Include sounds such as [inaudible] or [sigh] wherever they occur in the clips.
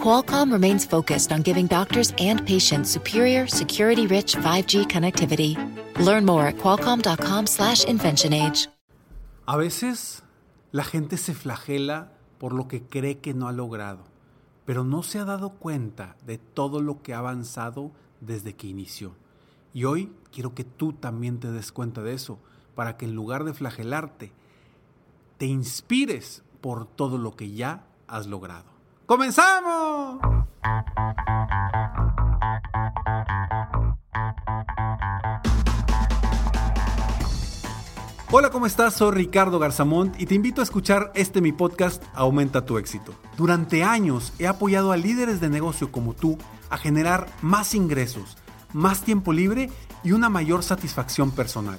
Qualcomm remains focused on giving doctors and patients superior, security-rich 5G connectivity. Learn more at qualcomm.com/inventionage. A veces la gente se flagela por lo que cree que no ha logrado, pero no se ha dado cuenta de todo lo que ha avanzado desde que inició. Y hoy quiero que tú también te des cuenta de eso, para que en lugar de flagelarte, te inspires por todo lo que ya has logrado. ¡Comenzamos! Hola, ¿cómo estás? Soy Ricardo Garzamont y te invito a escuchar este mi podcast Aumenta tu éxito. Durante años he apoyado a líderes de negocio como tú a generar más ingresos, más tiempo libre y una mayor satisfacción personal.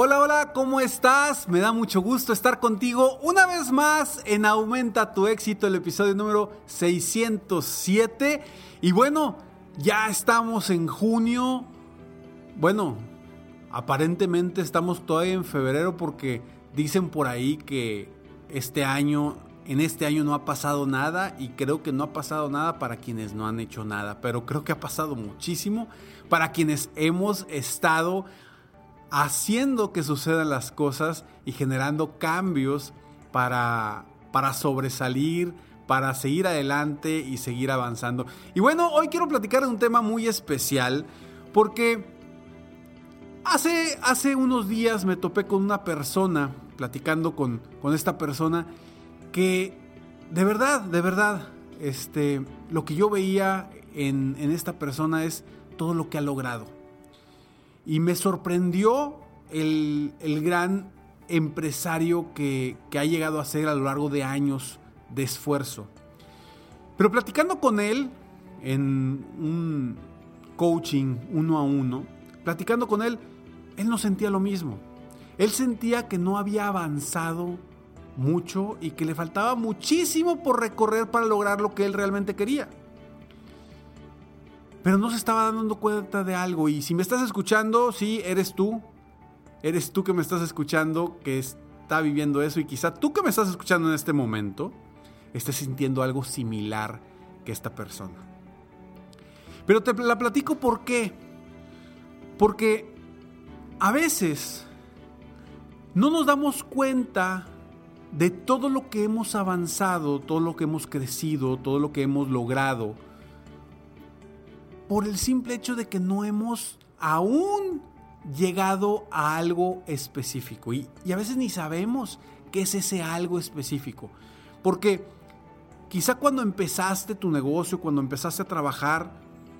Hola, hola, ¿cómo estás? Me da mucho gusto estar contigo una vez más en Aumenta tu éxito, el episodio número 607. Y bueno, ya estamos en junio. Bueno, aparentemente estamos todavía en febrero porque dicen por ahí que este año, en este año no ha pasado nada y creo que no ha pasado nada para quienes no han hecho nada, pero creo que ha pasado muchísimo para quienes hemos estado haciendo que sucedan las cosas y generando cambios para, para sobresalir, para seguir adelante y seguir avanzando. Y bueno, hoy quiero platicar de un tema muy especial porque hace, hace unos días me topé con una persona, platicando con, con esta persona, que de verdad, de verdad, este, lo que yo veía en, en esta persona es todo lo que ha logrado y me sorprendió el, gran empresario que, ha llegado a ser a lo largo de años de esfuerzo. Pero platicando con él en un coaching uno a uno, platicando con él, él no sentía lo mismo. Él sentía que no había avanzado mucho y que le faltaba muchísimo por recorrer para lograr lo que él realmente quería pero no se estaba dando cuenta de algo. Y si me estás escuchando, sí, eres tú. Eres tú que me estás escuchando, que está viviendo eso. Y quizá tú que me estás escuchando en este momento, estés sintiendo algo similar que esta persona. Pero te la platico por qué. Porque a veces no nos damos cuenta de todo lo que hemos avanzado, todo lo que hemos crecido, todo lo que hemos logrado por el simple hecho de que no hemos aún llegado a algo específico. Y, a veces ni sabemos qué es ese algo específico. Porque quizá cuando empezaste tu negocio, cuando empezaste a trabajar,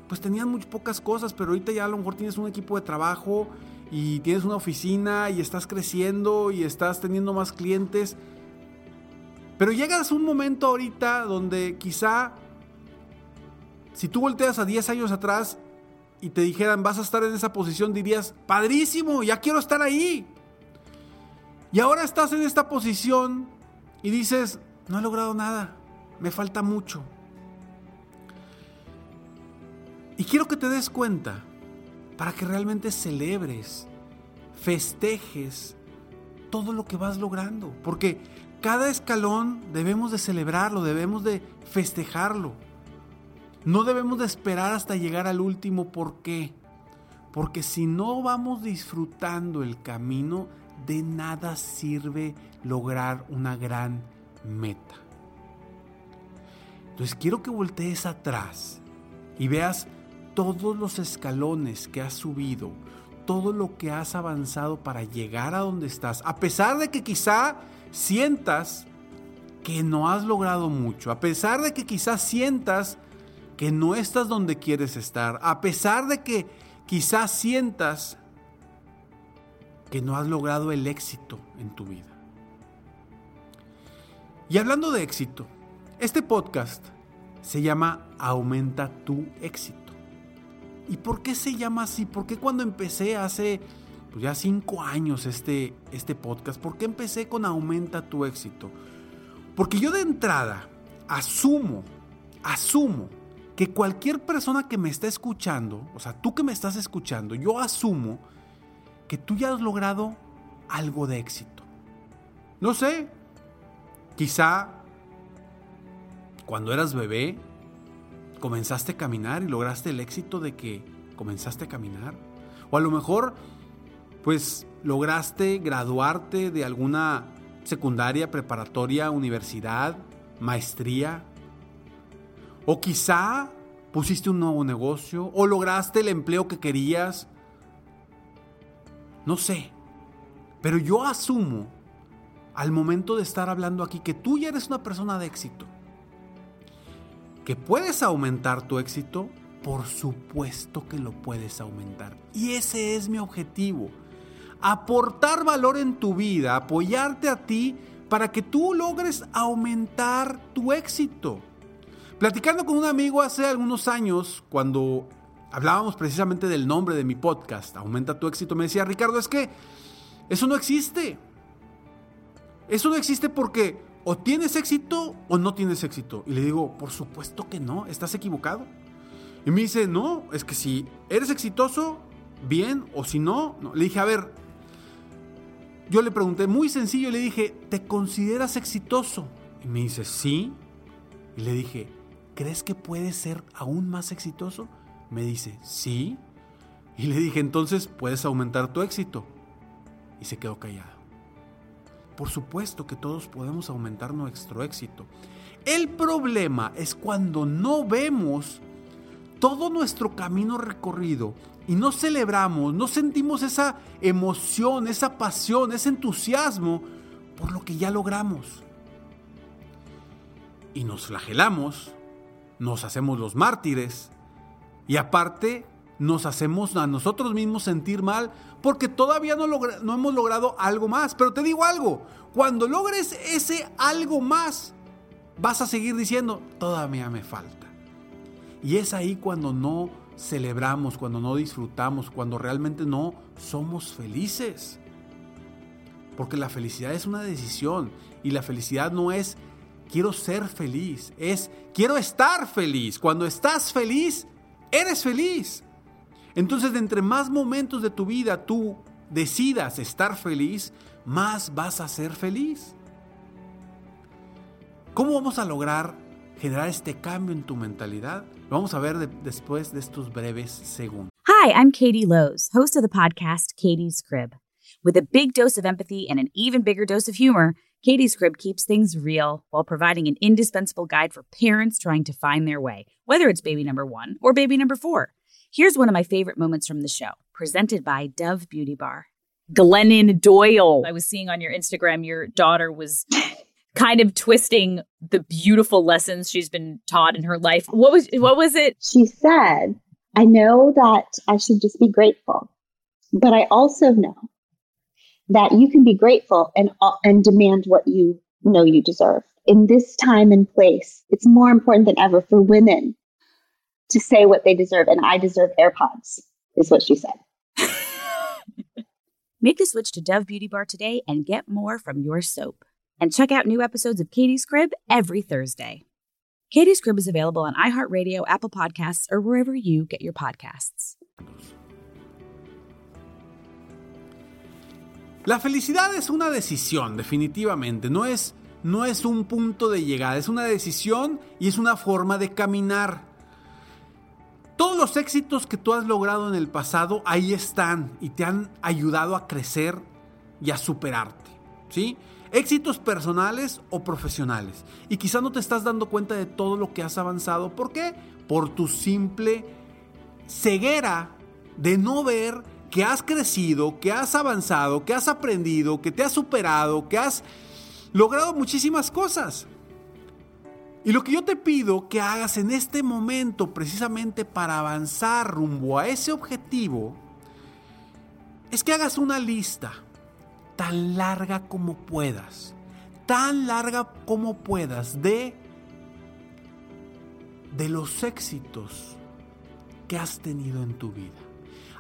pues tenías muy pocas cosas, pero ahorita ya a lo mejor tienes un equipo de trabajo y tienes una oficina y estás creciendo y estás teniendo más clientes. Pero llegas a un momento ahorita donde quizá si tú volteas a 10 años atrás y te dijeran vas a estar en esa posición, dirías, padrísimo, ya quiero estar ahí. Y ahora estás en esta posición y dices, no he logrado nada, me falta mucho. Y quiero que te des cuenta para que realmente celebres, festejes todo lo que vas logrando. Porque cada escalón debemos de celebrarlo, debemos de festejarlo. No debemos de esperar hasta llegar al último. ¿Por qué? Porque si no vamos disfrutando el camino, de nada sirve lograr una gran meta. Entonces quiero que voltees atrás y veas todos los escalones que has subido, todo lo que has avanzado para llegar a donde estás, a pesar de que quizá sientas que no has logrado mucho, a pesar de que quizás sientas que no estás donde quieres estar, a pesar de que quizás sientas que no has logrado el éxito en tu vida. Y hablando de éxito, este podcast se llama Aumenta tu éxito. ¿Y por qué se llama así? ¿Por qué cuando empecé hace pues ya cinco años este, este podcast, por qué empecé con Aumenta tu éxito? Porque yo de entrada asumo, asumo que cualquier persona que me está escuchando, o sea, tú que me estás escuchando, yo asumo que tú ya has logrado algo de éxito. No sé, quizá cuando eras bebé comenzaste a caminar y lograste el éxito de que comenzaste a caminar. O a lo mejor, pues lograste graduarte de alguna secundaria, preparatoria, universidad, maestría, o quizá pusiste un nuevo negocio o lograste el empleo que querías. No sé. Pero yo asumo al momento de estar hablando aquí que tú ya eres una persona de éxito. Que puedes aumentar tu éxito, por supuesto que lo puedes aumentar. Y ese es mi objetivo. Aportar valor en tu vida, apoyarte a ti para que tú logres aumentar tu éxito. Platicando con un amigo hace algunos años, cuando hablábamos precisamente del nombre de mi podcast, Aumenta tu éxito, me decía, Ricardo, es que eso no existe. Eso no existe porque o tienes éxito o no tienes éxito. Y le digo, por supuesto que no, estás equivocado. Y me dice, no, es que si eres exitoso, bien, o si no, no. Le dije, a ver, yo le pregunté muy sencillo, le dije, ¿te consideras exitoso? Y me dice, sí. Y le dije, ¿crees que puedes ser aún más exitoso? Me dice, sí. Y le dije, entonces puedes aumentar tu éxito. Y se quedó callado. Por supuesto que todos podemos aumentar nuestro éxito. El problema es cuando no vemos todo nuestro camino recorrido y no celebramos, no sentimos esa emoción, esa pasión, ese entusiasmo por lo que ya logramos. Y nos flagelamos nos hacemos los mártires y aparte nos hacemos a nosotros mismos sentir mal porque todavía no, no hemos logrado algo más. Pero te digo algo, cuando logres ese algo más, vas a seguir diciendo, todavía me falta. Y es ahí cuando no celebramos, cuando no disfrutamos, cuando realmente no somos felices. Porque la felicidad es una decisión y la felicidad no es quiero ser feliz, es quiero estar feliz. Cuando estás feliz, eres feliz. Entonces, entre más momentos de tu vida tú decidas estar feliz, más vas a ser feliz. ¿Cómo vamos a lograr generar este cambio en tu mentalidad? Vamos a ver de, después de estos breves segundos. Hi, I'm Katie Lowe's, host of the podcast Katie's Crib. With a big dose of empathy and an even bigger dose of humor, Katie's Crib keeps things real while providing an indispensable guide for parents trying to find their way, whether it's baby number one or baby number four. Here's one of my favorite moments from the show, presented by Dove Beauty Bar. Glennon Doyle. I was seeing on your Instagram your daughter was [laughs] kind of twisting the beautiful lessons she's been taught in her life. What was what was it? She said, "I know that I should just be grateful, but I also know that you can be grateful and uh, and demand what you know you deserve. In this time and place, it's more important than ever for women to say what they deserve and I deserve AirPods is what she said. [laughs] Make the switch to Dove Beauty Bar today and get more from your soap. And check out new episodes of Katie's Crib every Thursday. Katie's Crib is available on iHeartRadio, Apple Podcasts, or wherever you get your podcasts. La felicidad es una decisión, definitivamente. No es, no es un punto de llegada, es una decisión y es una forma de caminar. Todos los éxitos que tú has logrado en el pasado ahí están y te han ayudado a crecer y a superarte. ¿Sí? Éxitos personales o profesionales. Y quizá no te estás dando cuenta de todo lo que has avanzado. ¿Por qué? Por tu simple ceguera de no ver que has crecido, que has avanzado, que has aprendido, que te has superado, que has logrado muchísimas cosas. Y lo que yo te pido que hagas en este momento, precisamente para avanzar rumbo a ese objetivo, es que hagas una lista tan larga como puedas, tan larga como puedas de de los éxitos que has tenido en tu vida.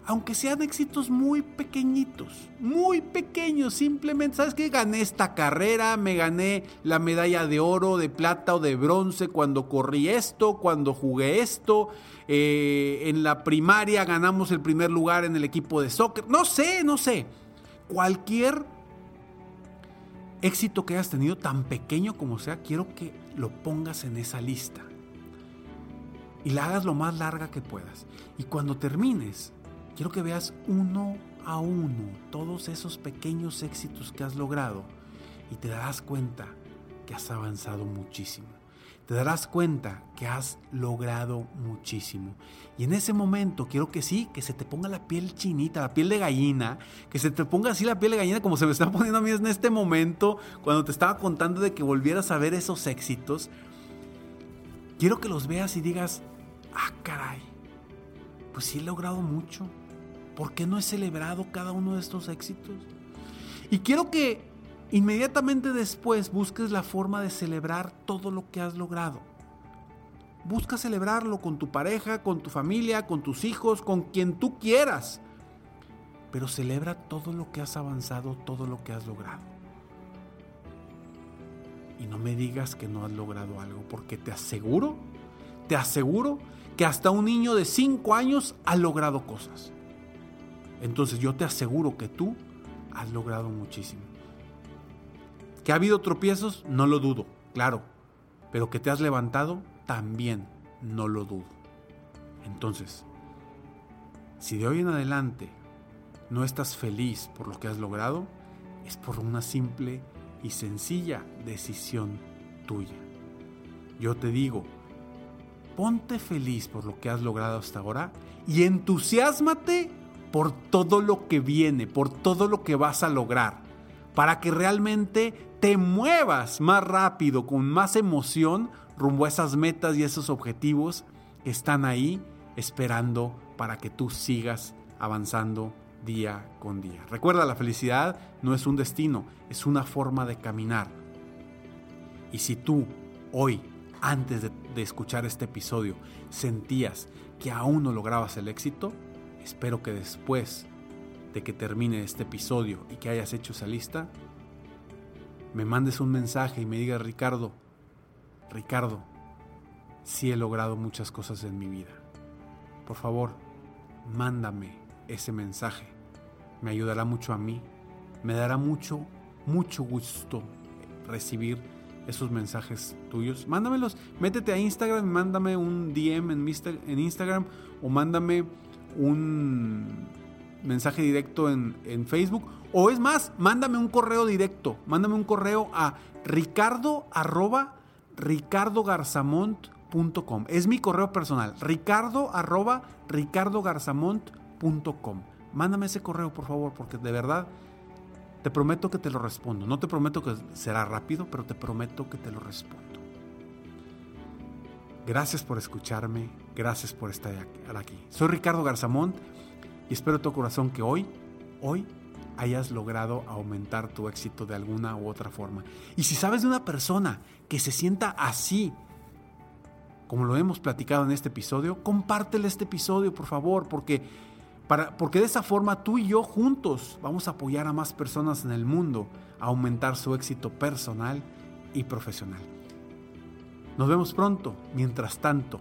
Aunque sean éxitos muy pequeñitos, muy pequeños, simplemente, ¿sabes qué? Gané esta carrera, me gané la medalla de oro, de plata o de bronce cuando corrí esto, cuando jugué esto, eh, en la primaria ganamos el primer lugar en el equipo de soccer, no sé, no sé. Cualquier éxito que hayas tenido, tan pequeño como sea, quiero que lo pongas en esa lista y la hagas lo más larga que puedas. Y cuando termines, quiero que veas uno a uno todos esos pequeños éxitos que has logrado y te darás cuenta que has avanzado muchísimo. Te darás cuenta que has logrado muchísimo. Y en ese momento quiero que sí, que se te ponga la piel chinita, la piel de gallina, que se te ponga así la piel de gallina como se me está poniendo a mí en este momento, cuando te estaba contando de que volvieras a ver esos éxitos. Quiero que los veas y digas, ah, caray, pues sí he logrado mucho. ¿Por qué no he celebrado cada uno de estos éxitos? Y quiero que inmediatamente después busques la forma de celebrar todo lo que has logrado. Busca celebrarlo con tu pareja, con tu familia, con tus hijos, con quien tú quieras. Pero celebra todo lo que has avanzado, todo lo que has logrado. Y no me digas que no has logrado algo, porque te aseguro, te aseguro que hasta un niño de 5 años ha logrado cosas. Entonces yo te aseguro que tú has logrado muchísimo. ¿Que ha habido tropiezos? No lo dudo, claro. Pero que te has levantado, también no lo dudo. Entonces, si de hoy en adelante no estás feliz por lo que has logrado, es por una simple y sencilla decisión tuya. Yo te digo, ponte feliz por lo que has logrado hasta ahora y entusiasmate por todo lo que viene, por todo lo que vas a lograr, para que realmente te muevas más rápido, con más emoción, rumbo a esas metas y esos objetivos que están ahí esperando para que tú sigas avanzando día con día. Recuerda, la felicidad no es un destino, es una forma de caminar. Y si tú hoy antes de, escuchar este episodio sentías que aún no lograbas el éxito, espero que después de que termine este episodio y que hayas hecho esa lista, me mandes un mensaje y me digas, Ricardo, Ricardo, sí he logrado muchas cosas en mi vida. Por favor, mándame ese mensaje. Me ayudará mucho a mí. Me dará mucho, mucho gusto recibir esos mensajes tuyos. Mándamelos, métete a Instagram, mándame un DM en, en Instagram o mándame un mensaje directo en, en, Facebook. O es más, mándame un correo directo. Mándame un correo a ricardo arroba ricardogarzamont.com. Es mi correo personal. Ricardo arroba ricardogarzamont.com. Mándame ese correo, por favor, porque de verdad te prometo que te lo respondo. No te prometo que será rápido, pero te prometo que te lo respondo. Gracias por escucharme, gracias por estar aquí. Soy Ricardo Garzamont y espero de tu corazón que hoy, hoy hayas logrado aumentar tu éxito de alguna u otra forma. Y si sabes de una persona que se sienta así, como lo hemos platicado en este episodio, compártele este episodio, por favor, porque porque de esa forma tú y yo juntos vamos a apoyar a más personas en el mundo a aumentar su éxito personal y profesional. Nos vemos pronto. Mientras tanto,